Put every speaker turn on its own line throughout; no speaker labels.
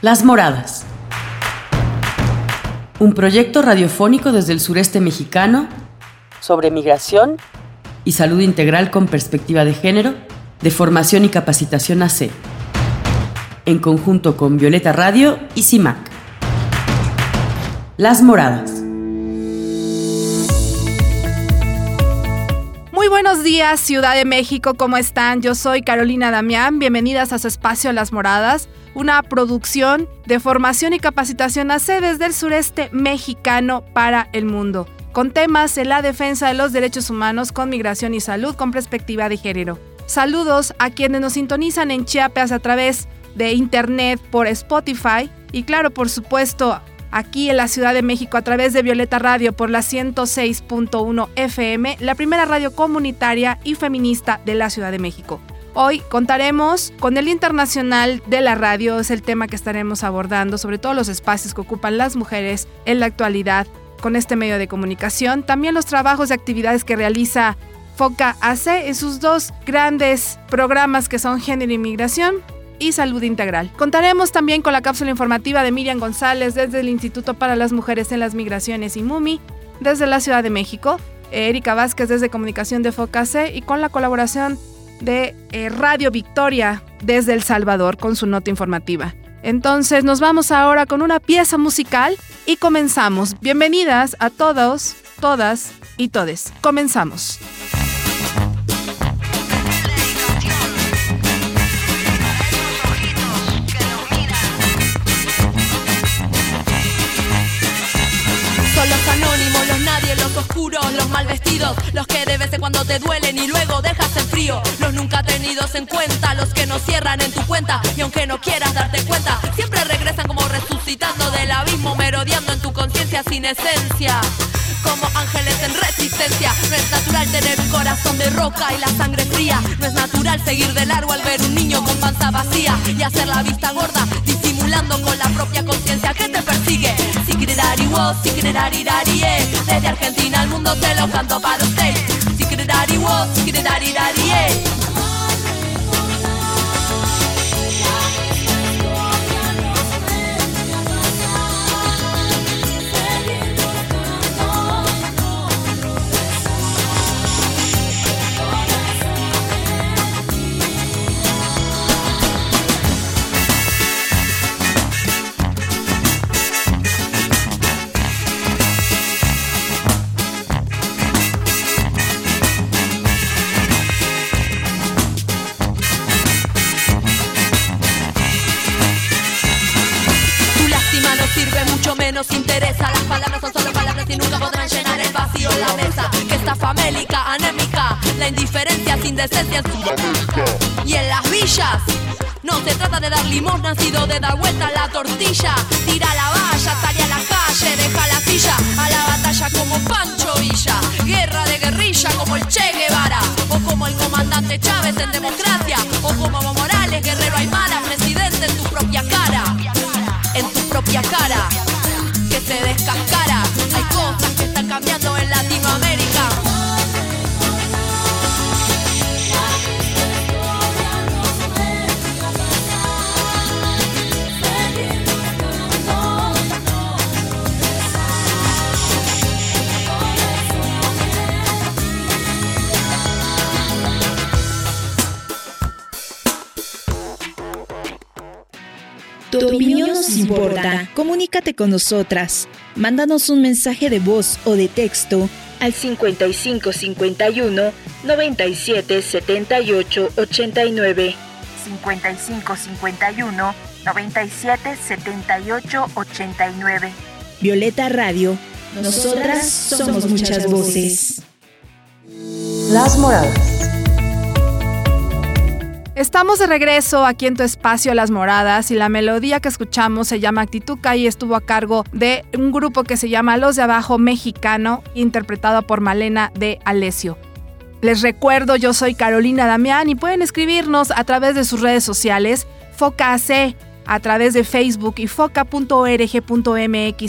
Las Moradas. Un proyecto radiofónico desde el sureste mexicano sobre migración y salud integral con perspectiva de género, de formación y capacitación AC, en conjunto con Violeta Radio y CIMAC. Las Moradas.
Muy buenos días, Ciudad de México, ¿cómo están? Yo soy Carolina Damián, bienvenidas a su espacio Las Moradas, una producción de formación y capacitación AC desde el sureste mexicano para el mundo, con temas en la defensa de los derechos humanos, con migración y salud, con perspectiva de género. Saludos a quienes nos sintonizan en Chiapas a través de internet por Spotify y claro, por supuesto, aquí en la Ciudad de México a través de Violeta Radio por la 106.1 FM, la primera radio comunitaria y feminista de la Ciudad de México. Hoy contaremos con el Internacional de la Radio, es el tema que estaremos abordando, sobre todo los espacios que ocupan las mujeres en la actualidad con este medio de comunicación, también los trabajos y actividades que realiza FOCA AC en sus dos grandes programas que son Género y Migración y Salud Integral. Contaremos también con la cápsula informativa de Miriam González desde el Instituto para las Mujeres en las Migraciones y MUMI, desde la Ciudad de México, Erika Vázquez desde Comunicación de FOCA y con la colaboración de eh, Radio Victoria desde El Salvador con su nota informativa. Entonces nos vamos ahora con una pieza musical y comenzamos. Bienvenidas a todos, todas y todes. Comenzamos.
Los mal vestidos, los que de vez en cuando te duelen y luego dejas en frío, los nunca tenidos en cuenta, los que no cierran en tu cuenta y aunque no quieras darte cuenta, siempre regresan como resucitando del abismo, merodeando en tu conciencia sin esencia. Como ángeles en resistencia, no es natural tener un corazón de roca y la sangre fría. No es natural seguir de largo al ver un niño con panza vacía y hacer la vista gorda, disimulando con la propia conciencia que te persigue. Sikirari wo, sikirari dari eh. Desde Argentina al mundo te lo canto para usted. Sikirari wo, sikirari dari eh. Menos interesa. Las palabras son solo palabras y nunca podrán llenar el vacío en la mesa. Que está famélica, anémica, la indiferencia sin decencia en Sudamérica. Y en las villas. No se trata de dar limosna, sino de dar vuelta a la tortilla. Tira la valla, sale a la calle, deja la silla. A la batalla como Pancho Villa. Guerra de guerrilla como el Che Guevara. O como el comandante Chávez en democracia. O como Evo Morales, guerrero Aymara, presidente en tu propia cara. En tu propia cara. Se descascara. Hay cosas que están cambiando en Latinoamérica.
Tu opinión nos importa. Comunícate con nosotras. Mándanos un mensaje de voz o de texto al 55 51 97 78 89.
55 51 97 78 89.
Violeta Radio. Nosotras somos muchas voces.
Las Moradas.
Estamos de regreso aquí en tu espacio Las Moradas y la melodía que escuchamos se llama Actituca y estuvo a cargo de un grupo que se llama Los de Abajo Mexicano, interpretado por Malena de Alesio. Les recuerdo, yo soy Carolina Damián y pueden escribirnos a través de sus redes sociales, FOCAC, a través de Facebook y foca.org.mx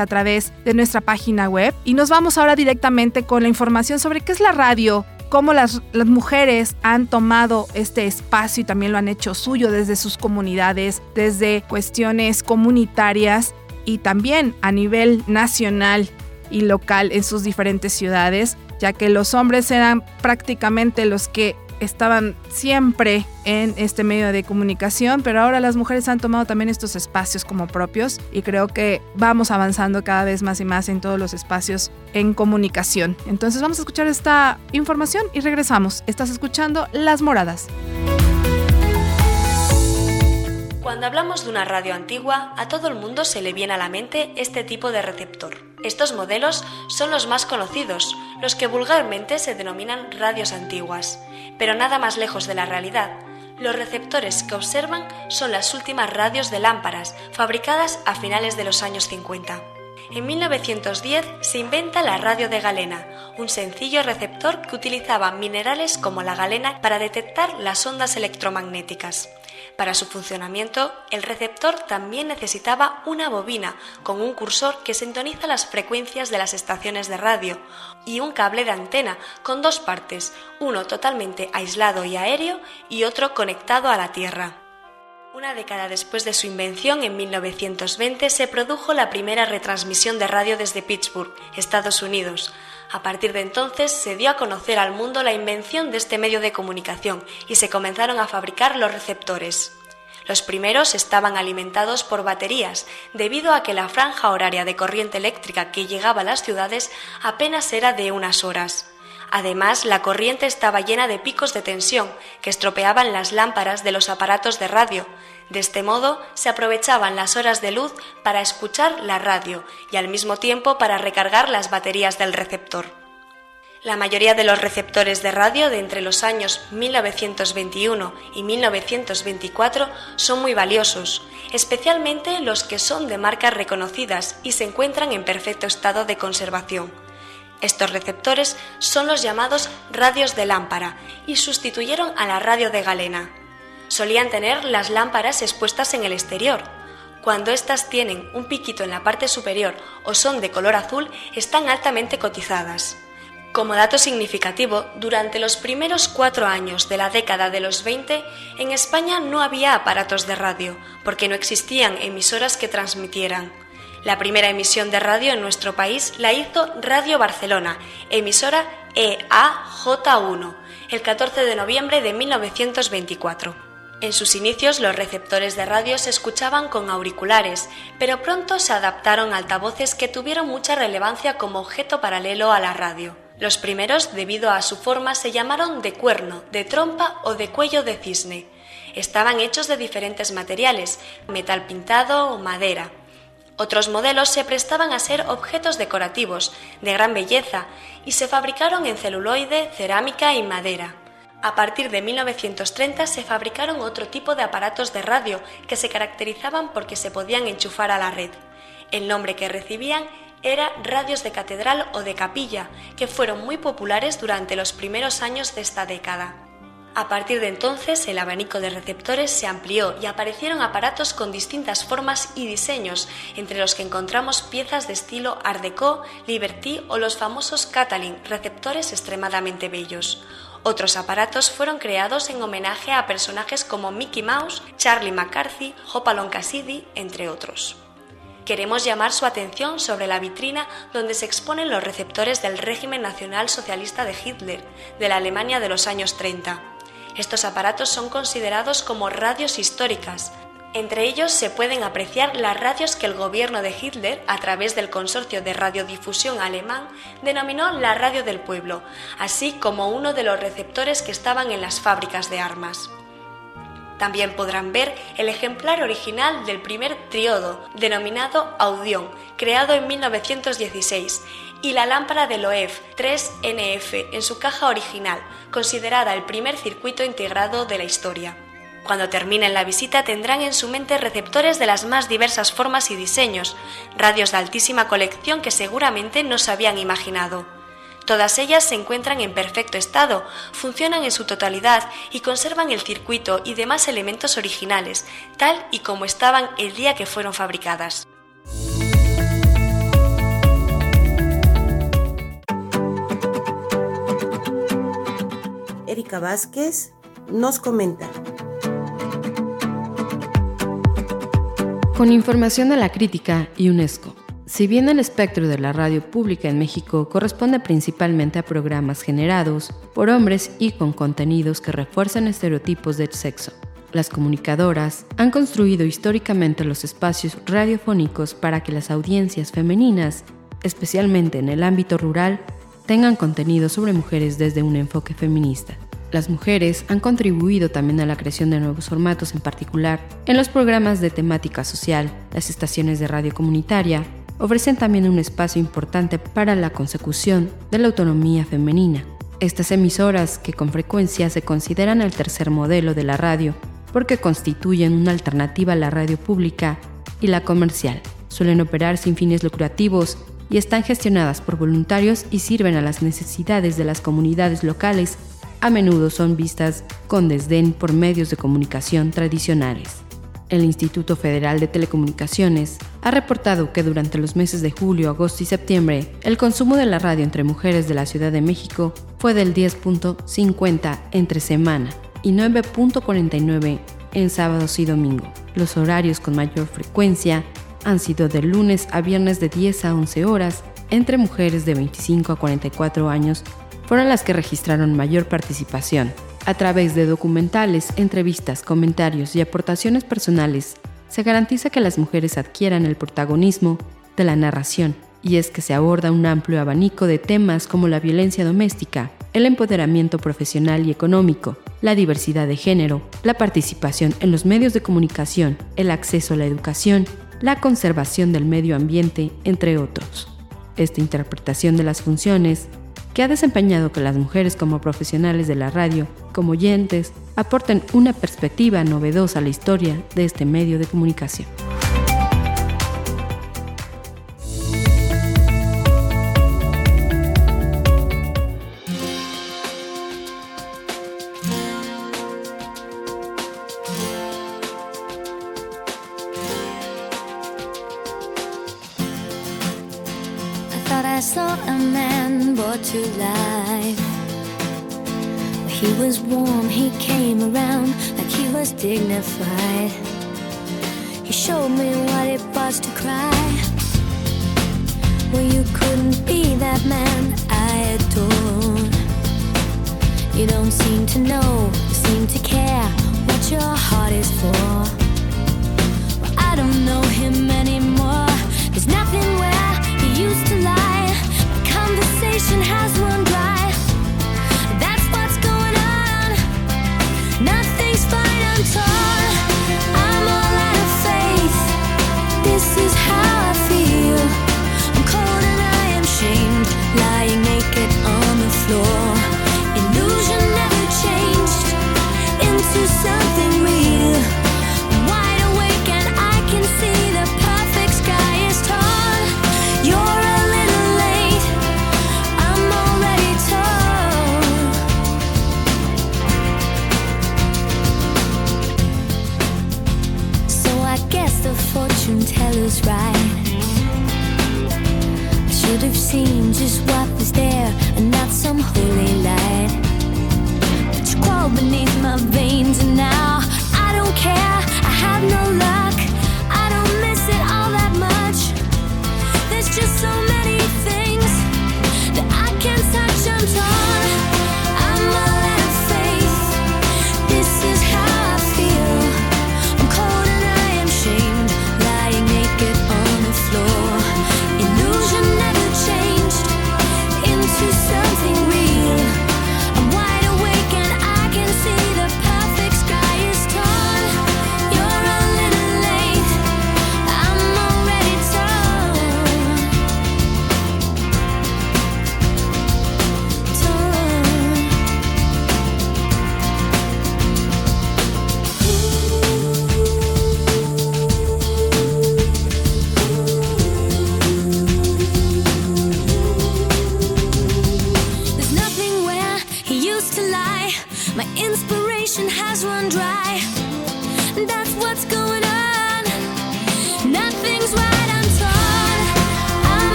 a través de nuestra página web. Y nos vamos ahora directamente con la información sobre qué es la radio, cómo las, mujeres han tomado este espacio y también lo han hecho suyo desde sus comunidades, desde cuestiones comunitarias y también a nivel nacional y local en sus diferentes ciudades, ya que los hombres eran prácticamente los que estaban siempre en este medio de comunicación, pero ahora las mujeres han tomado también estos espacios como propios y creo que vamos avanzando cada vez más y más en todos los espacios en comunicación. Entonces vamos a escuchar esta información y regresamos. Estás escuchando Las Moradas.
Cuando hablamos de una radio antigua, a todo el mundo se le viene a la mente este tipo de receptor. Estos modelos son los más conocidos, los que vulgarmente se denominan radios antiguas, pero nada más lejos de la realidad. Los receptores que observan son las últimas radios de lámparas, fabricadas a finales de los años 50. En 1910 se inventa la radio de galena, un sencillo receptor que utilizaba minerales como la galena para detectar las ondas electromagnéticas. Para su funcionamiento, el receptor también necesitaba una bobina con un cursor que sintoniza las frecuencias de las estaciones de radio y un cable de antena con dos partes, uno totalmente aislado y aéreo y otro conectado a la Tierra. Una década después de su invención, en 1920, se produjo la primera retransmisión de radio desde Pittsburgh, Estados Unidos. A partir de entonces se dio a conocer al mundo la invención de este medio de comunicación y se comenzaron a fabricar los receptores. Los primeros estaban alimentados por baterías, debido a que la franja horaria de corriente eléctrica que llegaba a las ciudades apenas era de unas horas. Además, la corriente estaba llena de picos de tensión que estropeaban las lámparas de los aparatos de radio. De este modo, se aprovechaban las horas de luz para escuchar la radio y al mismo tiempo para recargar las baterías del receptor. La mayoría de los receptores de radio de entre los años 1921 y 1924 son muy valiosos, especialmente los que son de marcas reconocidas y se encuentran en perfecto estado de conservación. Estos receptores son los llamados radios de lámpara y sustituyeron a la radio de galena. Solían tener las lámparas expuestas en el exterior. Cuando éstas tienen un piquito en la parte superior o son de color azul, están altamente cotizadas. Como dato significativo, durante los primeros cuatro años de la década de los 20, en España no había aparatos de radio, porque no existían emisoras que transmitieran. La primera emisión de radio en nuestro país la hizo Radio Barcelona, emisora EAJ1, el 14 de noviembre de 1924. En sus inicios los receptores de radio se escuchaban con auriculares, pero pronto se adaptaron altavoces que tuvieron mucha relevancia como objeto paralelo a la radio. Los primeros, debido a su forma, se llamaron de cuerno, de trompa o de cuello de cisne. Estaban hechos de diferentes materiales, metal pintado o madera. Otros modelos se prestaban a ser objetos decorativos, de gran belleza, y se fabricaron en celuloide, cerámica y madera. A partir de 1930 se fabricaron otro tipo de aparatos de radio que se caracterizaban porque se podían enchufar a la red. El nombre que recibían era radios de catedral o de capilla, que fueron muy populares durante los primeros años de esta década. A partir de entonces, el abanico de receptores se amplió y aparecieron aparatos con distintas formas y diseños, entre los que encontramos piezas de estilo Art Deco, Liberty o los famosos Catalin, receptores extremadamente bellos. Otros aparatos fueron creados en homenaje a personajes como Mickey Mouse, Charlie McCarthy, Hopalong Cassidy, entre otros. Queremos llamar su atención sobre la vitrina donde se exponen los receptores del régimen nacional socialista de Hitler, de la Alemania de los años 30. Estos aparatos son considerados como radios históricas. Entre ellos se pueden apreciar las radios que el gobierno de Hitler, a través del consorcio de radiodifusión alemán, denominó la radio del pueblo, así como uno de los receptores que estaban en las fábricas de armas. También podrán ver el ejemplar original del primer triodo, denominado Audión, creado en 1916, y la lámpara de Loew 3NF en su caja original, considerada el primer circuito integrado de la historia. Cuando terminen la visita tendrán en su mente receptores de las más diversas formas y diseños, radios de altísima colección que seguramente no se habían imaginado. Todas ellas se encuentran en perfecto estado, funcionan en su totalidad y conservan el circuito y demás elementos originales, tal y como estaban el día que fueron fabricadas.
Erika Vázquez nos comenta.
Con información de la crítica y UNESCO. Si bien el espectro de la radio pública en México corresponde principalmente a programas generados por hombres y con contenidos que refuerzan estereotipos de sexo, las comunicadoras han construido históricamente los espacios radiofónicos para que las audiencias femeninas, especialmente en el ámbito rural, tengan contenido sobre mujeres desde un enfoque feminista. Las mujeres han contribuido también a la creación de nuevos formatos, en particular en los programas de temática social, las estaciones de radio comunitaria, ofrecen también un espacio importante para la consecución de la autonomía femenina. Estas emisoras, que con frecuencia se consideran el tercer modelo de la radio, porque constituyen una alternativa a la radio pública y la comercial, suelen operar sin fines lucrativos y están gestionadas por voluntarios y sirven a las necesidades de las comunidades locales a menudo son vistas con desdén por medios de comunicación tradicionales. El Instituto Federal de Telecomunicaciones ha reportado que durante los meses de julio, agosto y septiembre, el consumo de la radio entre mujeres de la Ciudad de México fue del 10.50 entre semana y 9.49 en sábados y domingo. Los horarios con mayor frecuencia han sido de lunes a viernes de 10 a 11 horas entre mujeres de 25 a 44 años fueron las que registraron mayor participación. A través de documentales, entrevistas, comentarios y aportaciones personales, se garantiza que las mujeres adquieran el protagonismo de la narración, y es que se aborda un amplio abanico de temas como la violencia doméstica, el empoderamiento profesional y económico, la diversidad de género, la participación en los medios de comunicación, el acceso a la educación, la conservación del medio ambiente, entre otros. Esta interpretación de las funciones que ha desempeñado que las mujeres como profesionales de la radio, como oyentes, aporten una perspectiva novedosa a la historia de este medio de comunicación.
Dignified. He showed me what it was to cry. Well, you couldn't be that man I adore. You don't seem to know, seem to care what your heart is for. Well, I don't know him anymore. Seen just what was there and not some holy light. But you crawled beneath my veins, and I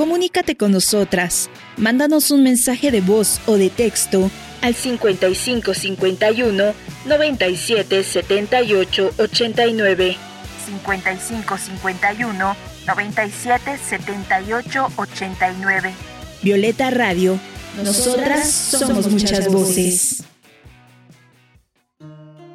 Comunícate con nosotras. Mándanos un mensaje de voz o de texto al 5551 97 78 89.
5551 97 78 89.
Violeta Radio. Nosotras somos muchas voces.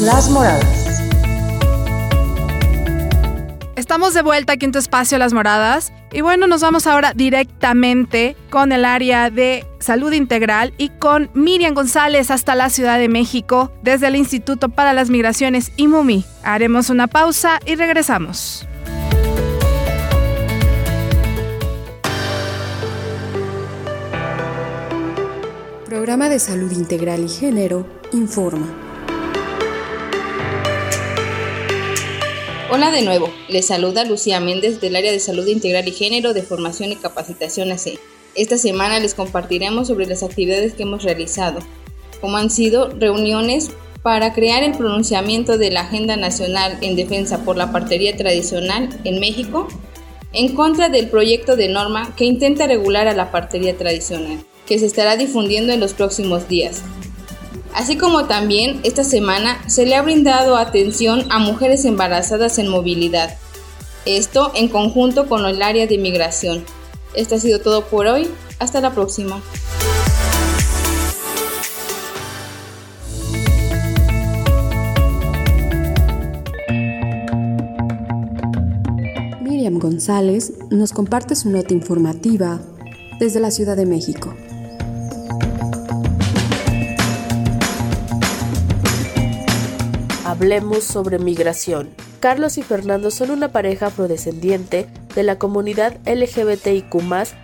Las Moradas.
Estamos de vuelta aquí en tu espacio Las Moradas y bueno, nos vamos ahora directamente con el área de salud integral y con Miriam González hasta la Ciudad de México desde el Instituto para las Migraciones IMUMI. Haremos una pausa y regresamos.
Programa de Salud Integral y Género informa.
Hola de nuevo, les saluda Lucía Méndez del área de Salud Integral y Género de Formación y Capacitación AC. Esta semana les compartiremos sobre las actividades que hemos realizado, como han sido reuniones para crear el pronunciamiento de la Agenda Nacional en Defensa por la Partería Tradicional en México, en contra del proyecto de norma que intenta regular a la partería tradicional, que se estará difundiendo en los próximos días. Así como también esta semana se le ha brindado atención a mujeres embarazadas en movilidad. Esto en conjunto con el área de inmigración. Esto ha sido todo por hoy. Hasta la próxima.
Miriam González nos comparte su nota informativa desde la Ciudad de México.
Hablemos sobre migración. Carlos y Fernando son una pareja afrodescendiente de la comunidad LGBTIQ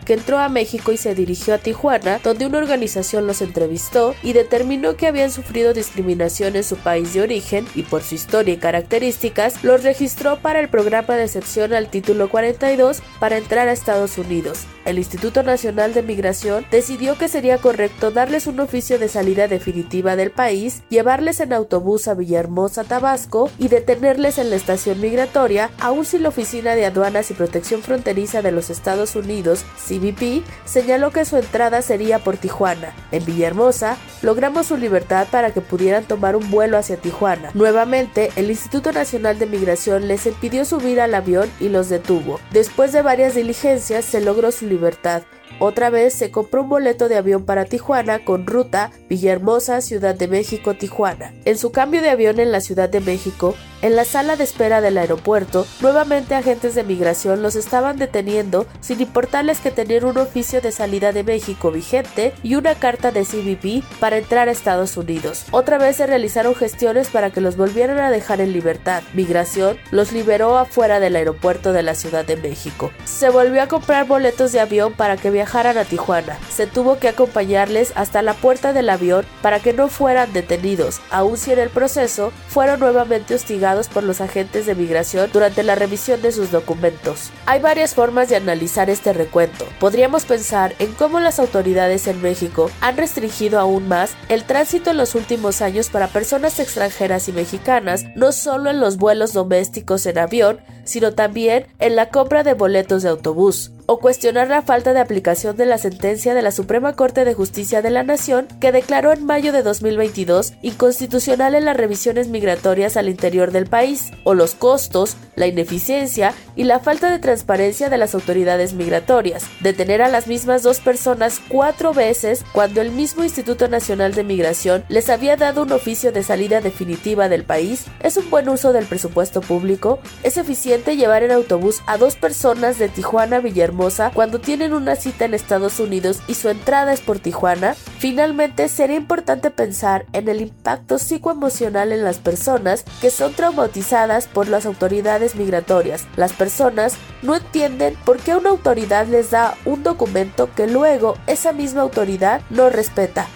que entró a México y se dirigió a Tijuana, donde una organización los entrevistó y determinó que habían sufrido discriminación en su país de origen y por su historia y características los registró para el programa de excepción al título 42 para entrar a Estados Unidos. El Instituto Nacional de Migración decidió que sería correcto darles un oficio de salida definitiva del país, llevarles en autobús a Villahermosa, Tabasco y detenerles en la estación migratoria, aun si la Oficina de Aduanas y Protección Protección Fronteriza de los Estados Unidos, CBP, señaló que su entrada sería por Tijuana. En Villahermosa, logramos su libertad para que pudieran tomar un vuelo hacia Tijuana. Nuevamente, el Instituto Nacional de Migración les impidió subir al avión y los detuvo. Después de varias diligencias, se logró su libertad. Otra vez se compró un boleto de avión para Tijuana con ruta Villahermosa, Ciudad de México, Tijuana. En su cambio de avión en la Ciudad de México, en la sala de espera del aeropuerto, nuevamente agentes de migración los estaban deteniendo sin importarles que tenían un oficio de salida de México vigente y una carta de CBP para entrar a Estados Unidos. Otra vez se realizaron gestiones para que los volvieran a dejar en libertad. Migración los liberó afuera del aeropuerto de la Ciudad de México. Se volvió a comprar boletos de avión para que viajaran a Tijuana. Se tuvo que acompañarles hasta la puerta del avión para que no fueran detenidos, aun si en el proceso fueron nuevamente hostigados por los agentes de migración durante la revisión de sus documentos. Hay varias formas de analizar este recuento. Podríamos pensar en cómo las autoridades en México han restringido aún más el tránsito en los últimos años para personas extranjeras y mexicanas, no solo en los vuelos domésticos en avión, sino también en la compra de boletos de autobús o cuestionar la falta de aplicación de la sentencia de la Suprema Corte de Justicia de la Nación que declaró en mayo de 2022 inconstitucional en las revisiones migratorias al interior del país, o los costos la ineficiencia y la falta de transparencia de las autoridades migratorias. Detener a las mismas dos personas cuatro veces cuando el mismo Instituto Nacional de Migración les había dado un oficio de salida definitiva del país es un buen uso del presupuesto público. Es eficiente llevar en autobús a dos personas de Tijuana a Villahermosa cuando tienen una cita en Estados Unidos y su entrada es por Tijuana. Finalmente, sería importante pensar en el impacto psicoemocional en las personas que son traumatizadas por las autoridades migratorias. Las personas no entienden por qué una autoridad les da un documento que luego esa misma autoridad no respeta.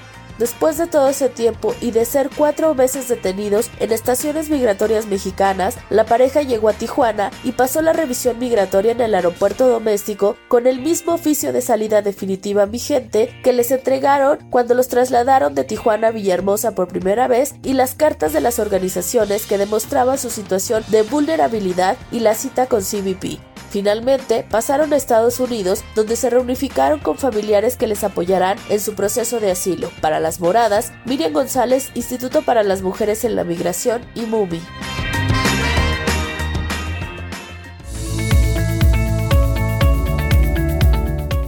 Después de todo ese tiempo y de ser cuatro veces detenidos en estaciones migratorias mexicanas, la pareja llegó a Tijuana y pasó la revisión migratoria en el aeropuerto doméstico con el mismo oficio de salida definitiva vigente que les entregaron cuando los trasladaron de Tijuana a Villahermosa por primera vez y las cartas de las organizaciones que demostraban su situación de vulnerabilidad y la cita con CBP. Finalmente, pasaron a Estados Unidos, donde se reunificaron con familiares que les apoyarán en su proceso de asilo. Para las moradas, Miriam González, Instituto para las Mujeres en la Migración y MUMI.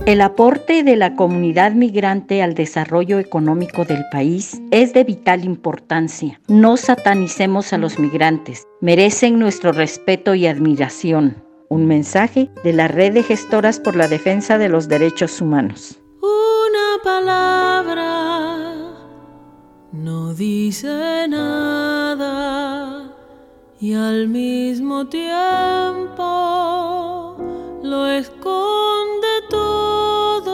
El aporte de la comunidad migrante al desarrollo económico del país es de vital importancia. No satanicemos a los migrantes, merecen nuestro respeto y admiración un mensaje de la Red de Gestoras por la Defensa de los Derechos Humanos.
Una palabra no dice nada y al mismo tiempo lo esconde todo,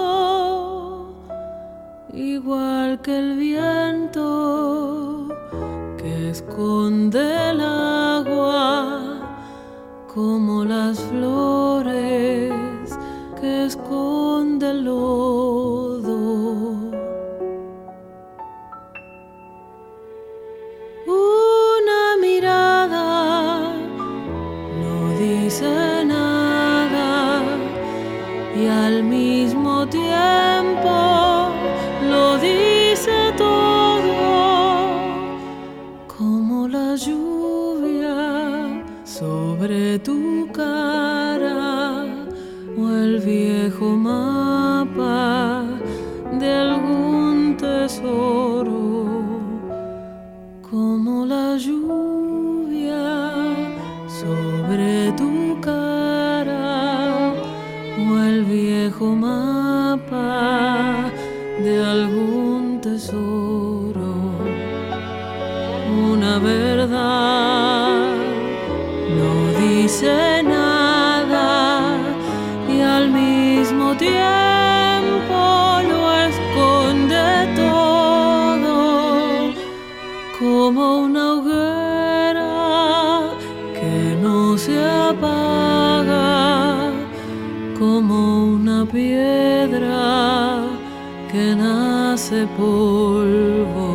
igual que el viento que esconde el agua como las flores que esconde el que nace polvo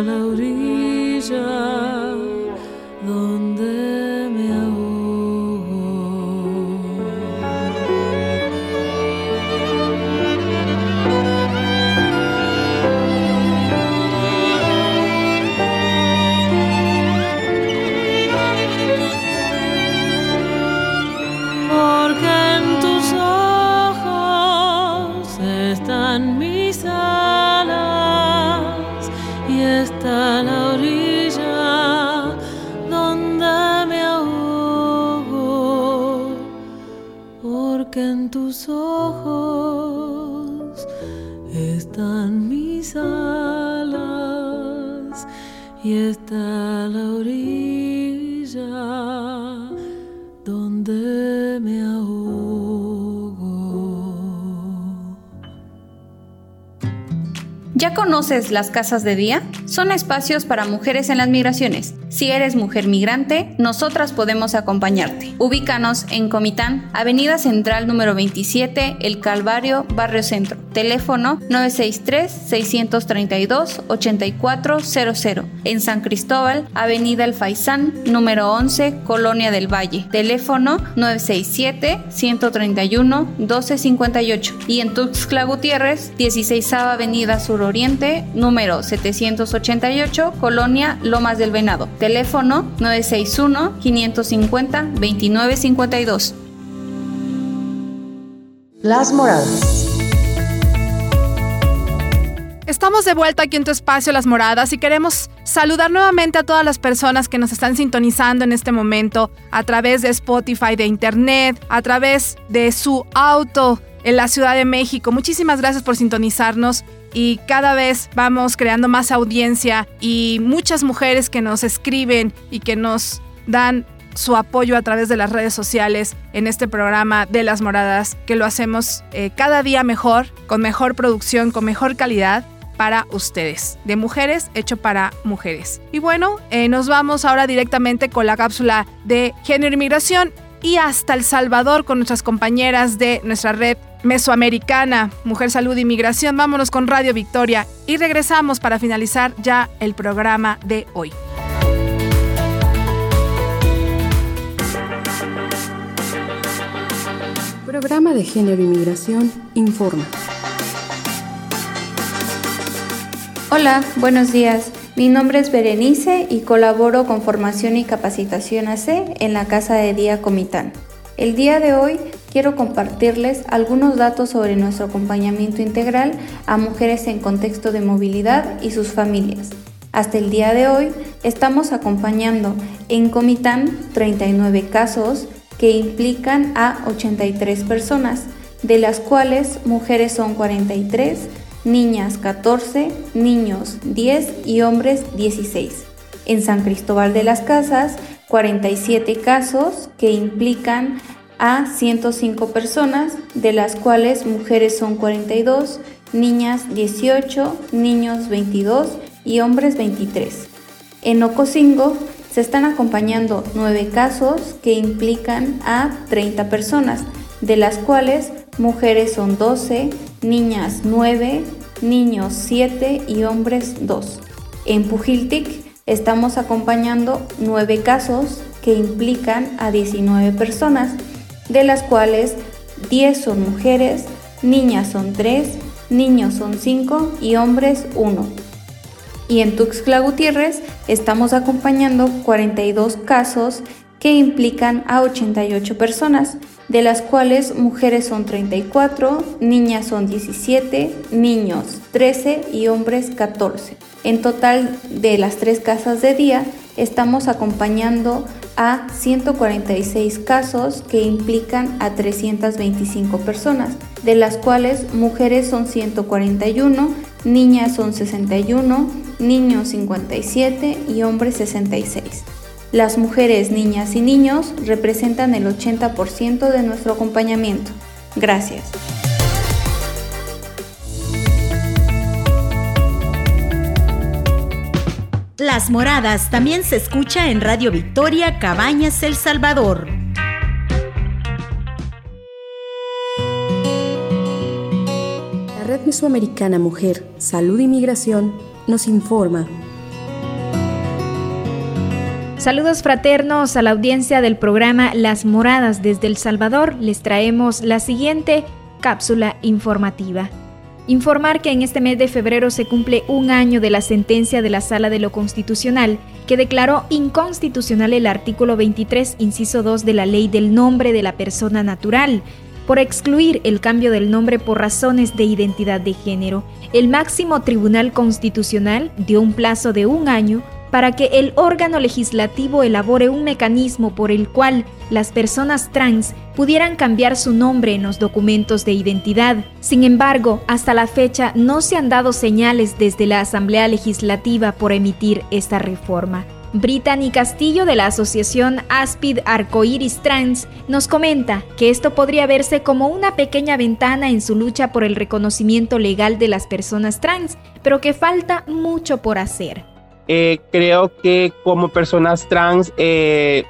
está tus ojos están mis alas y está la orilla
¿Ya conoces las casas de día? Son espacios para mujeres en las migraciones. Si eres mujer migrante, nosotras podemos acompañarte. Ubícanos en Comitán, Avenida Central número 27, El Calvario, Barrio Centro. Teléfono 963-632-8400. En San Cristóbal, Avenida El Faisán, número 11, Colonia del Valle. Teléfono 967-131-1258. Y en Tuxtla Gutiérrez, 16 Avenida Sur Oriente, número 788, Colonia Lomas del Venado. Teléfono 961-550-2952.
Las Moradas.
Estamos de vuelta aquí en tu espacio Las Moradas y queremos saludar nuevamente a todas las personas que nos están sintonizando en este momento a través de Spotify, de Internet, a través de su auto en la Ciudad de México. Muchísimas gracias por sintonizarnos y cada vez vamos creando más audiencia y muchas mujeres que nos escriben y que nos dan su apoyo a través de las redes sociales en este programa de las moradas, que lo hacemos eh, cada día mejor, con mejor producción, con mejor calidad para ustedes, de mujeres hecho para mujeres. Y bueno, eh, nos vamos ahora directamente con la cápsula de género y migración y hasta El Salvador con nuestras compañeras de nuestra red mesoamericana, Mujer Salud y Migración. Vámonos con Radio Victoria y regresamos para finalizar ya el programa de hoy.
Programa de Género y Migración informa.
Hola, buenos días. Mi nombre es Berenice y colaboro con Formación y Capacitación AC en la Casa de Día Comitán. El día de hoy quiero compartirles algunos datos sobre nuestro acompañamiento integral a mujeres en contexto de movilidad y sus familias. Hasta el día de hoy estamos acompañando en Comitán 39 casos que implican a 83 personas, de las cuales mujeres son 43, niñas 14, niños 10 y hombres 16. En San Cristóbal de las Casas, 47 casos que implican a 105 personas, de las cuales mujeres son 42, niñas 18, niños 22 y hombres 23. En Ocosingo se están acompañando 9 casos que implican a 30 personas, de las cuales mujeres son 12, niñas 9, niños 7 y hombres 2. En Pujiltic estamos acompañando 9 casos que implican a 19 personas, de las cuales 10 son mujeres, niñas son 3, niños son 5 y hombres 1. Y en Tuxtla Gutiérrez estamos acompañando 42 casos que implican a 88 personas, de las cuales mujeres son 34, niñas son 17, niños 13 y hombres 14. En total de las tres casas de día estamos acompañando a 146 casos que implican a 325 personas, de las cuales mujeres son 141, niñas son 61, niños 57 y hombres 66. Las mujeres, niñas y niños representan el 80% de nuestro acompañamiento. Gracias.
Las Moradas también se escucha en Radio Victoria Cabañas El Salvador.
La Red Mesoamericana Mujer, Salud y Migración nos informa
Saludos fraternos a la audiencia del programa Las Moradas desde El Salvador. Les traemos la siguiente cápsula informativa. Informar que en este mes de febrero se cumple un año de la sentencia de la Sala de lo Constitucional que declaró inconstitucional el artículo 23, inciso 2 de la Ley del Nombre de la Persona Natural, por excluir el cambio del nombre por razones de identidad de género. El máximo Tribunal Constitucional dio un plazo de un año para que el órgano legislativo elabore un mecanismo por el cual las personas trans pudieran cambiar su nombre en los documentos de identidad. Sin embargo, hasta la fecha no se han dado señales desde la Asamblea Legislativa por emitir esta reforma. Brittany Castillo de la asociación Aspid Arcoiris Trans nos comenta que esto podría verse como una pequeña ventana en su lucha por el reconocimiento legal de las personas trans, pero que falta mucho por hacer.
Eh, creo que como personas trans eh,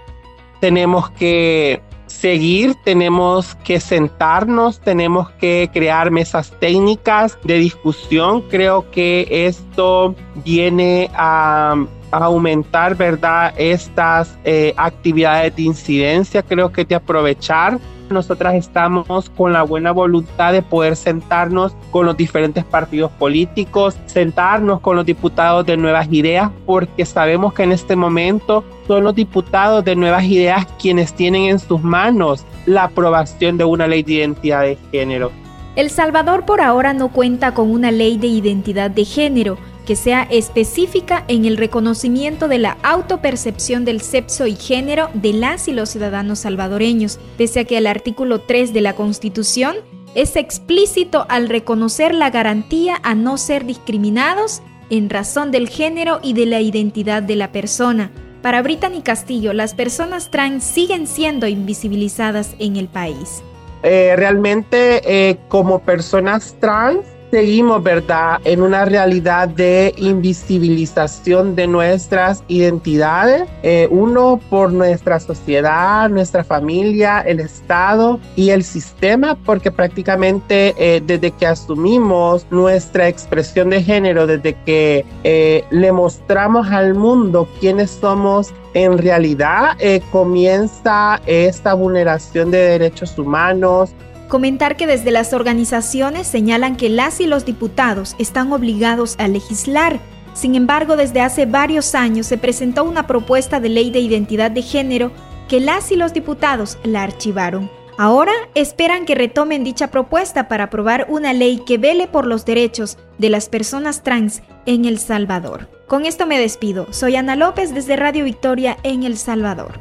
tenemos que seguir, tenemos que sentarnos, tenemos que crear mesas técnicas de discusión. Creo que esto viene a, aumentar, ¿verdad? Estas eh, actividades de incidencia, creo que de aprovechar nosotras estamos con la buena voluntad de poder sentarnos con los diferentes partidos políticos, sentarnos con los diputados de nuevas ideas, porque sabemos que en este momento son los diputados de nuevas ideas quienes tienen en sus manos la aprobación de una ley de identidad de género.
El Salvador por ahora no cuenta con una ley de identidad de género, que sea específica en el reconocimiento de la autopercepción del sexo y género de las y los ciudadanos salvadoreños, pese a que el artículo 3 de la Constitución es explícito al reconocer la garantía a no ser discriminados en razón del género y de la identidad de la persona. Para Brittany Castillo, las personas trans siguen siendo invisibilizadas en el país.
Eh, realmente, eh, como personas trans, seguimos, ¿verdad?, en una realidad de invisibilización de nuestras identidades, eh, uno por nuestra sociedad, nuestra familia, el Estado y el sistema, porque prácticamente eh, desde que asumimos nuestra expresión de género, desde que eh, le mostramos al mundo quiénes somos, en realidad comienza esta vulneración de derechos humanos,
Comentar que desde las organizaciones señalan que las y los diputados están obligados a legislar. Sin embargo, desde hace varios años se presentó una propuesta de ley de identidad de género que las y los diputados la archivaron. Ahora esperan que retomen dicha propuesta para aprobar una ley que vele por los derechos de las personas trans en El Salvador. Con esto me despido. Soy Ana López desde Radio Victoria en El Salvador.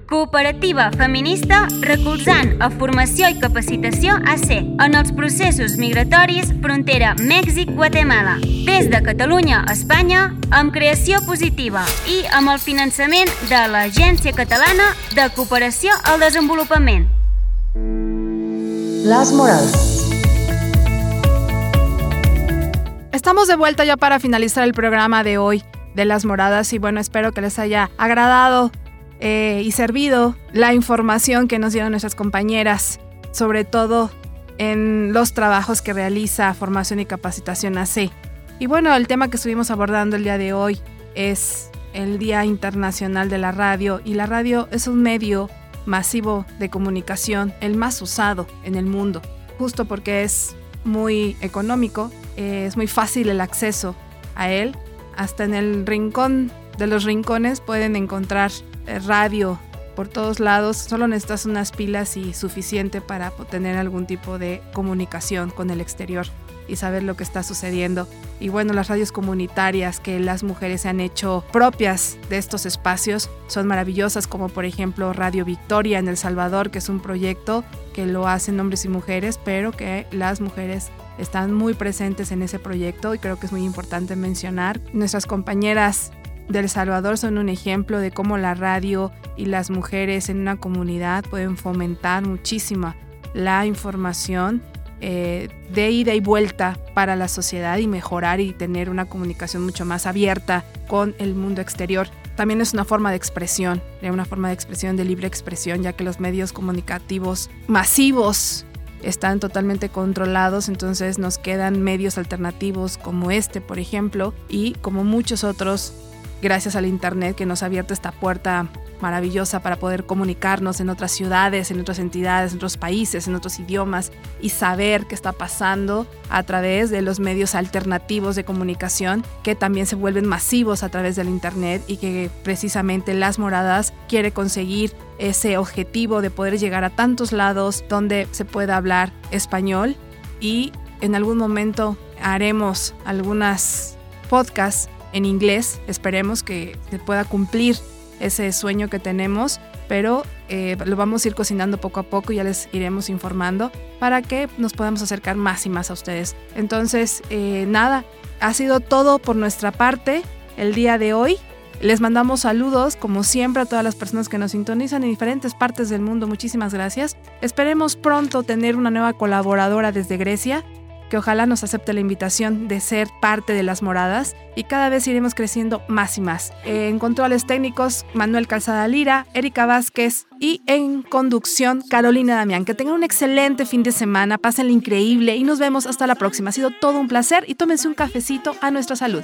cooperativa feminista recolzant a formació i capacitació AC en els processos migratoris frontera Mèxic-Guatemala. Des de Catalunya a Espanya, amb creació positiva i amb el finançament de l'Agència Catalana de Cooperació al Desenvolupament.
Las Moradas.
Estamos de vuelta ya para finalizar el programa de hoy de las moradas y bueno, espero que les haya agradado eh, y servido la información que nos dieron nuestras compañeras, sobre todo en los trabajos que realiza Formación y Capacitación AC. Y bueno, el tema que estuvimos abordando el día de hoy es el Día Internacional de la Radio y la radio es un medio masivo de comunicación, el más usado en el mundo, justo porque es muy económico, eh, es muy fácil el acceso a él hasta en el rincón de los rincones pueden encontrar radio por todos lados. Solo necesitas unas pilas y suficiente para tener algún tipo de comunicación con el exterior y saber lo que está sucediendo. Y bueno, las radios comunitarias que las mujeres se han hecho propias de estos espacios son maravillosas, como por ejemplo Radio Victoria en El Salvador, que es un proyecto que lo hacen hombres y mujeres, pero que las mujeres están muy presentes en ese proyecto y creo que es muy importante mencionar. Nuestras compañeras del Salvador son un ejemplo de cómo la radio y las mujeres en una comunidad pueden fomentar muchísima la información eh, de ida y vuelta para la sociedad y mejorar y tener una comunicación mucho más abierta con el mundo exterior. También es una forma de expresión, una forma de expresión, de libre expresión, ya que los medios comunicativos masivos están totalmente controlados, entonces nos quedan medios alternativos como este, por ejemplo, y como muchos otros, gracias al Internet que nos ha abierto esta puerta maravillosa para poder comunicarnos en otras ciudades, en otras entidades, en otros países, en otros idiomas y saber qué está pasando a través de los medios alternativos de comunicación que también se vuelven masivos a través del Internet y que precisamente las moradas quiere conseguir ese objetivo de poder llegar a tantos lados donde se pueda hablar español y en algún momento haremos algunas podcasts en inglés. Esperemos que se pueda cumplir ese sueño que tenemos, pero eh, lo vamos a ir cocinando poco a poco y ya les iremos informando para que nos podamos acercar más y más a ustedes. Entonces, eh, nada, ha sido todo por nuestra parte el día de hoy. Les mandamos saludos, como siempre, a todas las personas que nos sintonizan en diferentes partes del mundo. Muchísimas gracias. Esperemos pronto tener una nueva colaboradora desde Grecia, que ojalá nos acepte la invitación de ser parte de las moradas y cada vez iremos creciendo más y más. En controles técnicos, Manuel Calzada Lira, Erika Vázquez y en conducción, Carolina Damián. Que tengan un excelente fin de semana, pásenle increíble y nos vemos hasta la próxima. Ha sido todo un placer y tómense un cafecito a nuestra salud.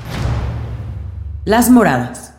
Las Moradas.